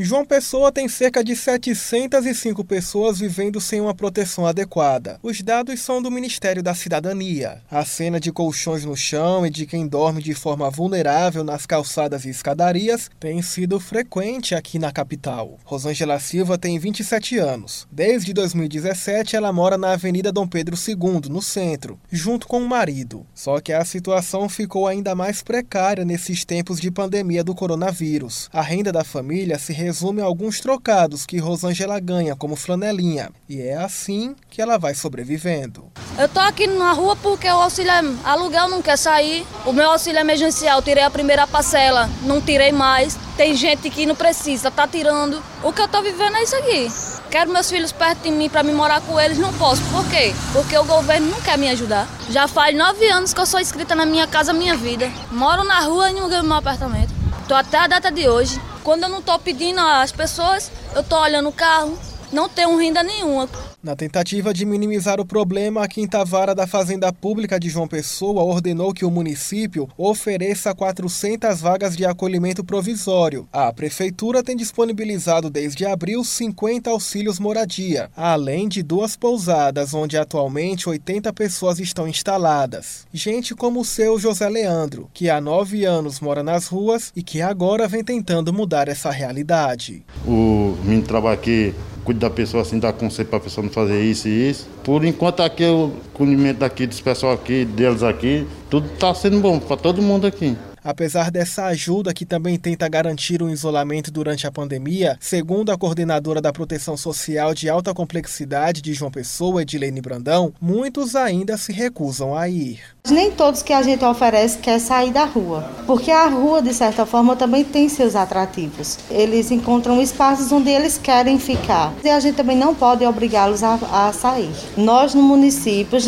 João Pessoa tem cerca de 705 pessoas vivendo sem uma proteção adequada. Os dados são do Ministério da Cidadania. A cena de colchões no chão e de quem dorme de forma vulnerável nas calçadas e escadarias tem sido frequente aqui na capital. Rosângela Silva tem 27 anos. Desde 2017, ela mora na Avenida Dom Pedro II, no centro, junto com o marido. Só que a situação ficou ainda mais precária nesses tempos de pandemia do coronavírus. A renda da família se resume alguns trocados que Rosângela ganha como flanelinha. E é assim que ela vai sobrevivendo. Eu tô aqui na rua porque o auxílio é aluguel não quer sair. O meu auxílio emergencial, tirei a primeira parcela, não tirei mais. Tem gente que não precisa, tá tirando. O que eu tô vivendo é isso aqui. Quero meus filhos perto de mim para me morar com eles, não posso. Por quê? Porque o governo não quer me ajudar. Já faz nove anos que eu sou inscrita na minha casa, minha vida. Moro na rua e não ganho meu apartamento. Tô até a data de hoje. Quando eu não tô pedindo às pessoas, eu tô olhando o carro, não tenho renda nenhuma. Na tentativa de minimizar o problema, a Quinta Vara da Fazenda Pública de João Pessoa ordenou que o município ofereça 400 vagas de acolhimento provisório. A prefeitura tem disponibilizado desde abril 50 auxílios moradia, além de duas pousadas onde atualmente 80 pessoas estão instaladas. Gente como o seu José Leandro, que há nove anos mora nas ruas e que agora vem tentando mudar essa realidade. O menino trabalha aqui cuido da pessoa assim, dá conselho para a pessoa não fazer isso e isso. Por enquanto aqui o conhecimento daqui, desse pessoal aqui, deles aqui, tudo está sendo bom para todo mundo aqui. Apesar dessa ajuda que também tenta garantir o isolamento durante a pandemia, segundo a coordenadora da Proteção Social de Alta Complexidade de João Pessoa, Edilene Brandão, muitos ainda se recusam a ir. Nem todos que a gente oferece quer sair da rua, porque a rua, de certa forma, também tem seus atrativos. Eles encontram espaços onde eles querem ficar e a gente também não pode obrigá-los a, a, sair. Nós, no município,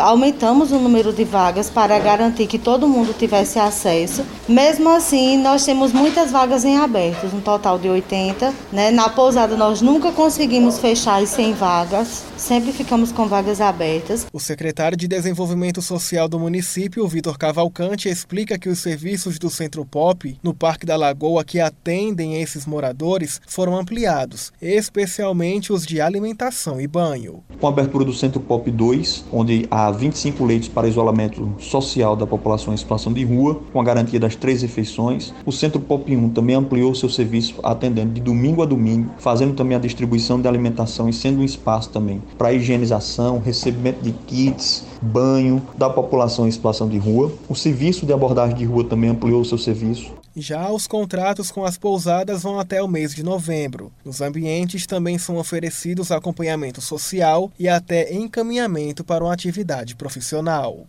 aumentamos o número de vagas para garantir que todo mundo tivesse acesso. Mesmo assim, nós temos muitas vagas em abertos, um total de 80. Né? Na pousada, nós nunca conseguimos fechar as 100 vagas, sempre ficamos com vagas abertas. O secretário de Desenvolvimento Social do do município, Vitor Cavalcante, explica que os serviços do Centro Pop no Parque da Lagoa que atendem esses moradores foram ampliados, especialmente os de alimentação e banho. Com a abertura do Centro Pop 2, onde há 25 leitos para isolamento social da população em situação de rua, com a garantia das três refeições, o Centro Pop 1 também ampliou seu serviço atendendo de domingo a domingo, fazendo também a distribuição de alimentação e sendo um espaço também para higienização, recebimento de kits, banho da população em situação de rua. O serviço de abordagem de rua também ampliou seu serviço. Já os contratos com as pousadas vão até o mês de novembro. Nos ambientes também são oferecidos acompanhamento social e até encaminhamento para uma atividade profissional.